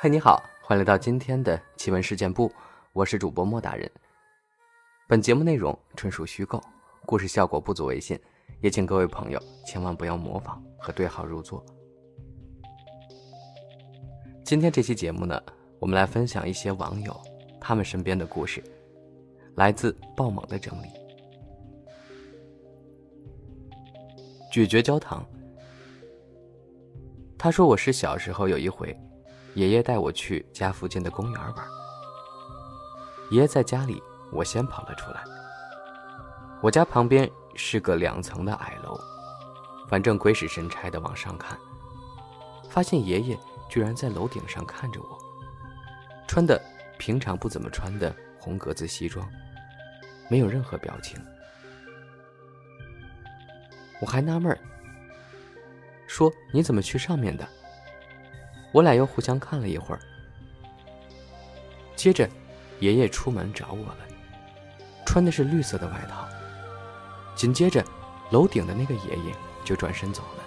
嗨，你好，欢迎来到今天的奇闻事件部，我是主播莫大人。本节目内容纯属虚构，故事效果不足为信，也请各位朋友千万不要模仿和对号入座。今天这期节目呢，我们来分享一些网友他们身边的故事，来自爆猛的整理。咀嚼焦糖，他说我是小时候有一回。爷爷带我去家附近的公园玩。爷爷在家里，我先跑了出来。我家旁边是个两层的矮楼，反正鬼使神差的往上看，发现爷爷居然在楼顶上看着我，穿的平常不怎么穿的红格子西装，没有任何表情。我还纳闷儿，说你怎么去上面的？我俩又互相看了一会儿，接着，爷爷出门找我了，穿的是绿色的外套。紧接着，楼顶的那个爷爷就转身走了，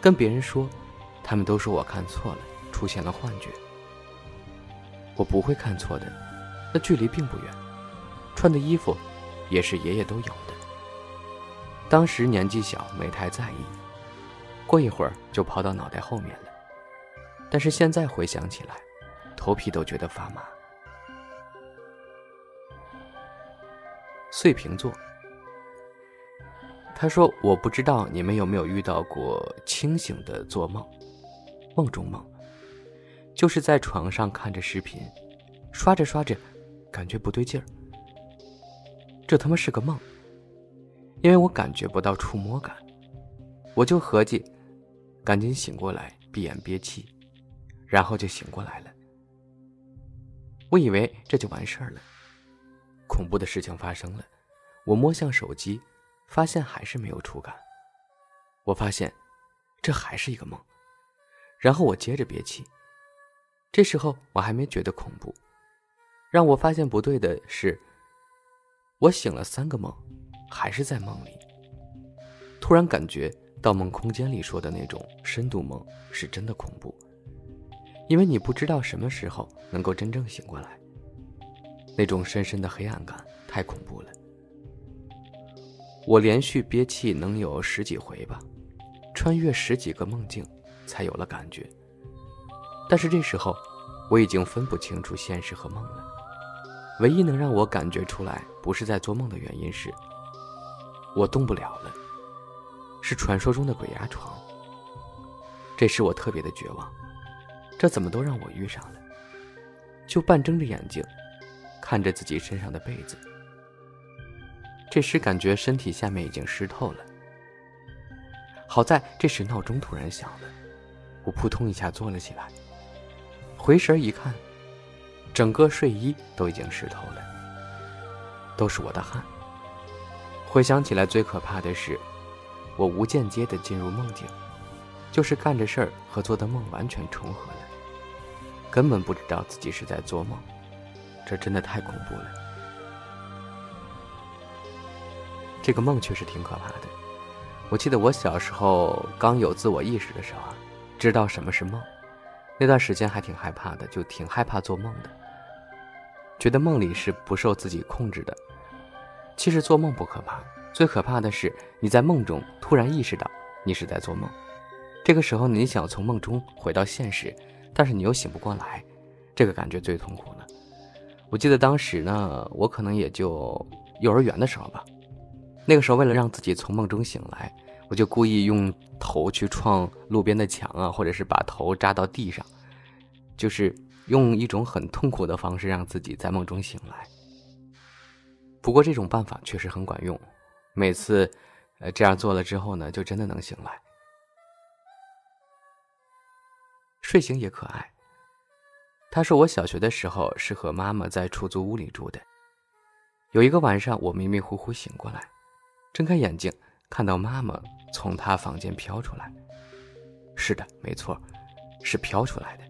跟别人说，他们都说我看错了，出现了幻觉。我不会看错的，那距离并不远，穿的衣服也是爷爷都有的。当时年纪小，没太在意。过一会儿就跑到脑袋后面了，但是现在回想起来，头皮都觉得发麻。碎瓶座，他说：“我不知道你们有没有遇到过清醒的做梦，梦中梦，就是在床上看着视频，刷着刷着，感觉不对劲儿，这他妈是个梦，因为我感觉不到触摸感，我就合计。”赶紧醒过来，闭眼憋气，然后就醒过来了。我以为这就完事儿了，恐怖的事情发生了。我摸向手机，发现还是没有触感。我发现，这还是一个梦。然后我接着憋气。这时候我还没觉得恐怖，让我发现不对的是，我醒了三个梦，还是在梦里。突然感觉。《盗梦空间》里说的那种深度梦是真的恐怖，因为你不知道什么时候能够真正醒过来。那种深深的黑暗感太恐怖了。我连续憋气能有十几回吧，穿越十几个梦境，才有了感觉。但是这时候，我已经分不清楚现实和梦了。唯一能让我感觉出来不是在做梦的原因是，我动不了了。是传说中的鬼压床。这时我特别的绝望，这怎么都让我遇上了？就半睁着眼睛，看着自己身上的被子。这时感觉身体下面已经湿透了。好在这时闹钟突然响了，我扑通一下坐了起来，回神一看，整个睡衣都已经湿透了，都是我的汗。回想起来，最可怕的是。我无间接的进入梦境，就是干着事儿和做的梦完全重合了，根本不知道自己是在做梦，这真的太恐怖了。这个梦确实挺可怕的。我记得我小时候刚有自我意识的时候啊，知道什么是梦，那段时间还挺害怕的，就挺害怕做梦的，觉得梦里是不受自己控制的。其实做梦不可怕。最可怕的是，你在梦中突然意识到你是在做梦，这个时候你想从梦中回到现实，但是你又醒不过来，这个感觉最痛苦了。我记得当时呢，我可能也就幼儿园的时候吧，那个时候为了让自己从梦中醒来，我就故意用头去撞路边的墙啊，或者是把头扎到地上，就是用一种很痛苦的方式让自己在梦中醒来。不过这种办法确实很管用。每次，呃，这样做了之后呢，就真的能醒来。睡醒也可爱。他说：“我小学的时候是和妈妈在出租屋里住的。有一个晚上，我迷迷糊糊醒过来，睁开眼睛，看到妈妈从她房间飘出来。是的，没错，是飘出来的。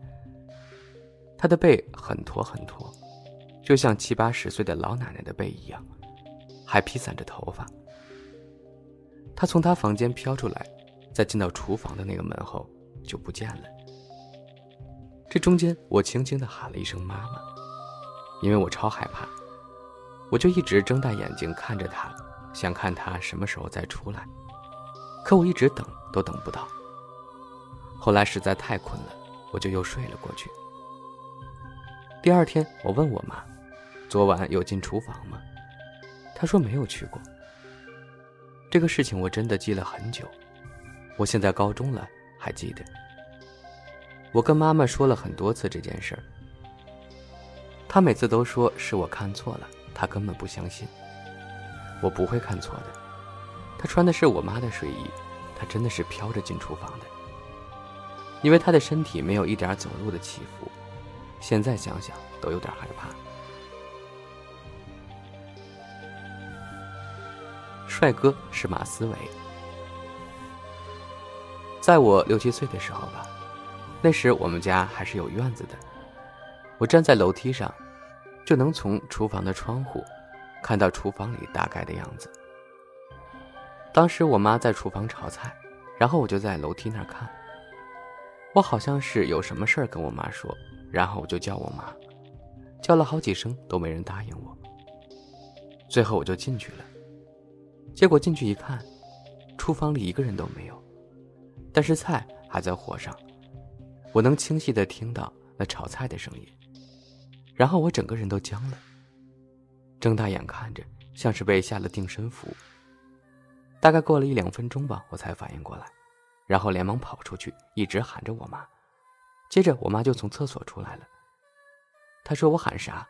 她的背很驼很驼，就像七八十岁的老奶奶的背一样，还披散着头发。”他从他房间飘出来，在进到厨房的那个门后，就不见了。这中间，我轻轻的喊了一声“妈妈”，因为我超害怕，我就一直睁大眼睛看着他，想看他什么时候再出来。可我一直等都等不到。后来实在太困了，我就又睡了过去。第二天，我问我妈：“昨晚有进厨房吗？”她说没有去过。这个事情我真的记了很久，我现在高中了还记得。我跟妈妈说了很多次这件事儿，她每次都说是我看错了，她根本不相信。我不会看错的，她穿的是我妈的睡衣，她真的是飘着进厨房的，因为她的身体没有一点走路的起伏。现在想想都有点害怕。帅哥是马思维，在我六七岁的时候吧，那时我们家还是有院子的，我站在楼梯上，就能从厨房的窗户看到厨房里大概的样子。当时我妈在厨房炒菜，然后我就在楼梯那儿看。我好像是有什么事儿跟我妈说。然后我就叫我妈，叫了好几声都没人答应我。最后我就进去了，结果进去一看，厨房里一个人都没有，但是菜还在火上，我能清晰的听到那炒菜的声音。然后我整个人都僵了，睁大眼看着，像是被下了定身符。大概过了一两分钟吧，我才反应过来，然后连忙跑出去，一直喊着我妈。接着，我妈就从厕所出来了。她说：“我喊啥？”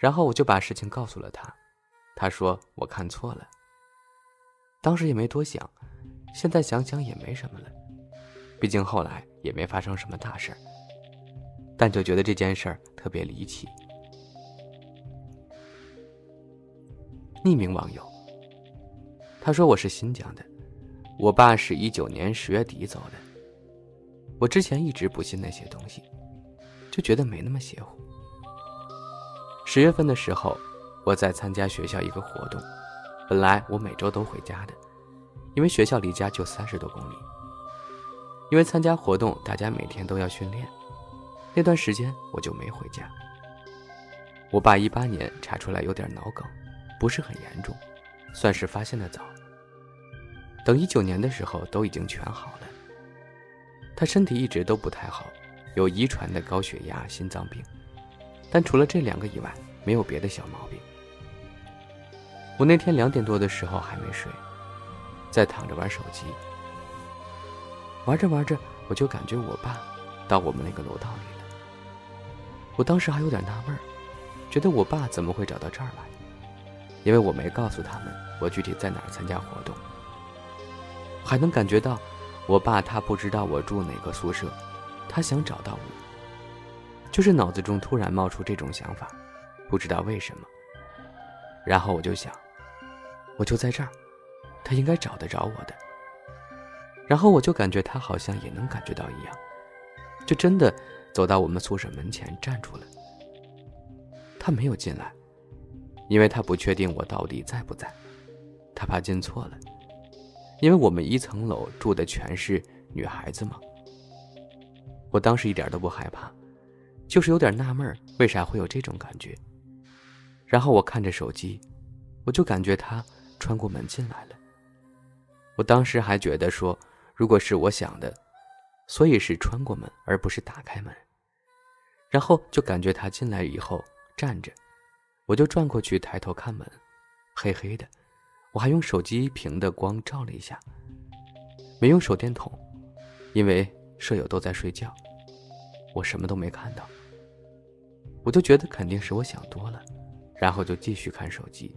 然后我就把事情告诉了她。她说：“我看错了。”当时也没多想，现在想想也没什么了，毕竟后来也没发生什么大事儿。但就觉得这件事儿特别离奇。匿名网友，他说：“我是新疆的，我爸是一九年十月底走的。”我之前一直不信那些东西，就觉得没那么邪乎。十月份的时候，我在参加学校一个活动，本来我每周都回家的，因为学校离家就三十多公里。因为参加活动，大家每天都要训练，那段时间我就没回家。我爸一八年查出来有点脑梗，不是很严重，算是发现的早。等一九年的时候，都已经全好了。他身体一直都不太好，有遗传的高血压、心脏病，但除了这两个以外，没有别的小毛病。我那天两点多的时候还没睡，在躺着玩手机，玩着玩着，我就感觉我爸到我们那个楼道里了。我当时还有点纳闷，觉得我爸怎么会找到这儿来？因为我没告诉他们我具体在哪儿参加活动，还能感觉到。我爸他不知道我住哪个宿舍，他想找到我，就是脑子中突然冒出这种想法，不知道为什么。然后我就想，我就在这儿，他应该找得着我的。然后我就感觉他好像也能感觉到一样，就真的走到我们宿舍门前站住了。他没有进来，因为他不确定我到底在不在，他怕进错了。因为我们一层楼住的全是女孩子嘛，我当时一点都不害怕，就是有点纳闷为啥会有这种感觉。然后我看着手机，我就感觉他穿过门进来了。我当时还觉得说，如果是我想的，所以是穿过门而不是打开门。然后就感觉他进来以后站着，我就转过去抬头看门，黑黑的。我还用手机屏的光照了一下，没用手电筒，因为舍友都在睡觉，我什么都没看到。我就觉得肯定是我想多了，然后就继续看手机。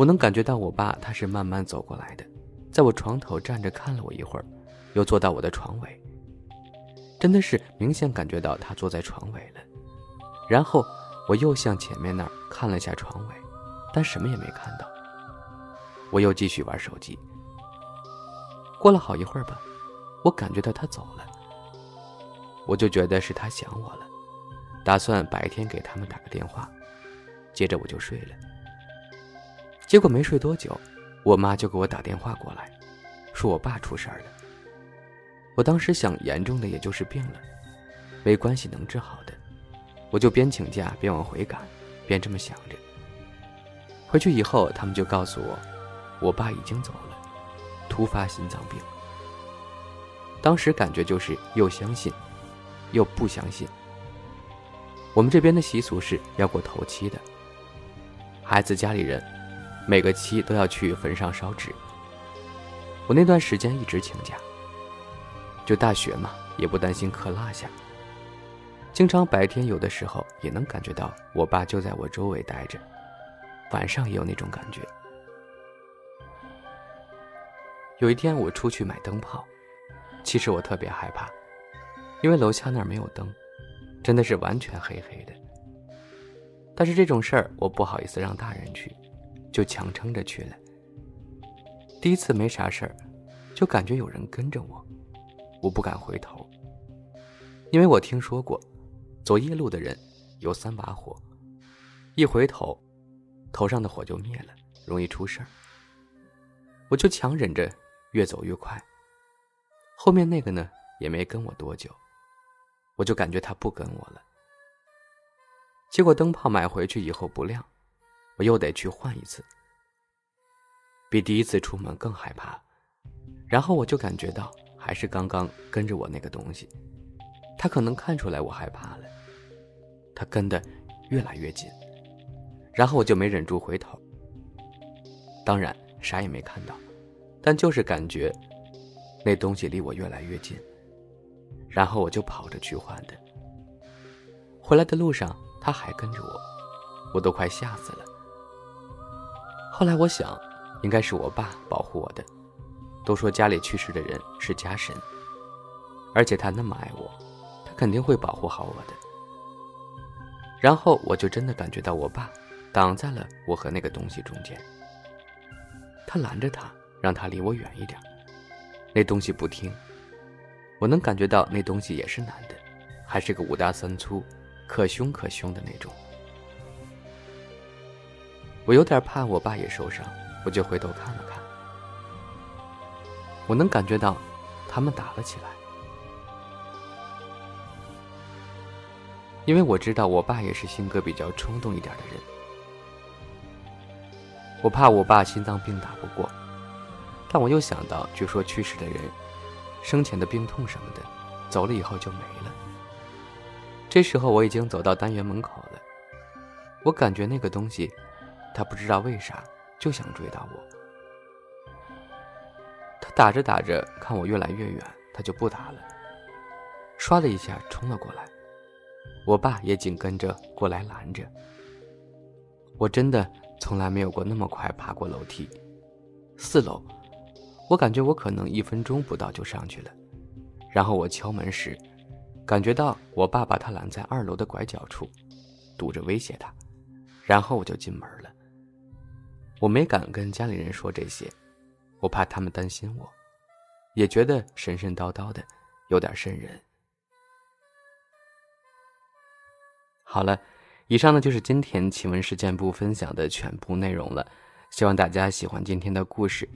我能感觉到我爸他是慢慢走过来的，在我床头站着看了我一会儿，又坐到我的床尾，真的是明显感觉到他坐在床尾了。然后我又向前面那儿看了下床尾，但什么也没看到。我又继续玩手机。过了好一会儿吧，我感觉到他走了，我就觉得是他想我了，打算白天给他们打个电话。接着我就睡了。结果没睡多久，我妈就给我打电话过来，说我爸出事儿了。我当时想，严重的也就是病了，没关系，能治好的。我就边请假边往回赶，边这么想着。回去以后，他们就告诉我，我爸已经走了，突发心脏病。当时感觉就是又相信，又不相信。我们这边的习俗是要过头七的，孩子家里人每个七都要去坟上烧纸。我那段时间一直请假，就大学嘛，也不担心课落下。经常白天有的时候也能感觉到我爸就在我周围待着，晚上也有那种感觉。有一天我出去买灯泡，其实我特别害怕，因为楼下那儿没有灯，真的是完全黑黑的。但是这种事儿我不好意思让大人去，就强撑着去了。第一次没啥事儿，就感觉有人跟着我，我不敢回头，因为我听说过。走夜路的人有三把火，一回头，头上的火就灭了，容易出事儿。我就强忍着，越走越快。后面那个呢，也没跟我多久，我就感觉他不跟我了。结果灯泡买回去以后不亮，我又得去换一次，比第一次出门更害怕。然后我就感觉到，还是刚刚跟着我那个东西。他可能看出来我害怕了，他跟得越来越近，然后我就没忍住回头。当然啥也没看到，但就是感觉那东西离我越来越近，然后我就跑着去换的。回来的路上他还跟着我，我都快吓死了。后来我想，应该是我爸保护我的，都说家里去世的人是家神，而且他那么爱我。他肯定会保护好我的。然后我就真的感觉到我爸挡在了我和那个东西中间，他拦着他，让他离我远一点。那东西不听，我能感觉到那东西也是男的，还是个五大三粗、可凶可凶的那种。我有点怕我爸也受伤，我就回头看了看，我能感觉到他们打了起来。因为我知道我爸也是性格比较冲动一点的人，我怕我爸心脏病打不过，但我又想到，据说去世的人生前的病痛什么的，走了以后就没了。这时候我已经走到单元门口了，我感觉那个东西，他不知道为啥就想追到我。他打着打着，看我越来越远，他就不打了，唰的一下冲了过来。我爸也紧跟着过来拦着。我真的从来没有过那么快爬过楼梯，四楼，我感觉我可能一分钟不到就上去了。然后我敲门时，感觉到我爸把他拦在二楼的拐角处，堵着威胁他。然后我就进门了。我没敢跟家里人说这些，我怕他们担心我，也觉得神神叨叨的，有点瘆人。好了，以上呢就是今天奇闻事件部分享的全部内容了，希望大家喜欢今天的故事。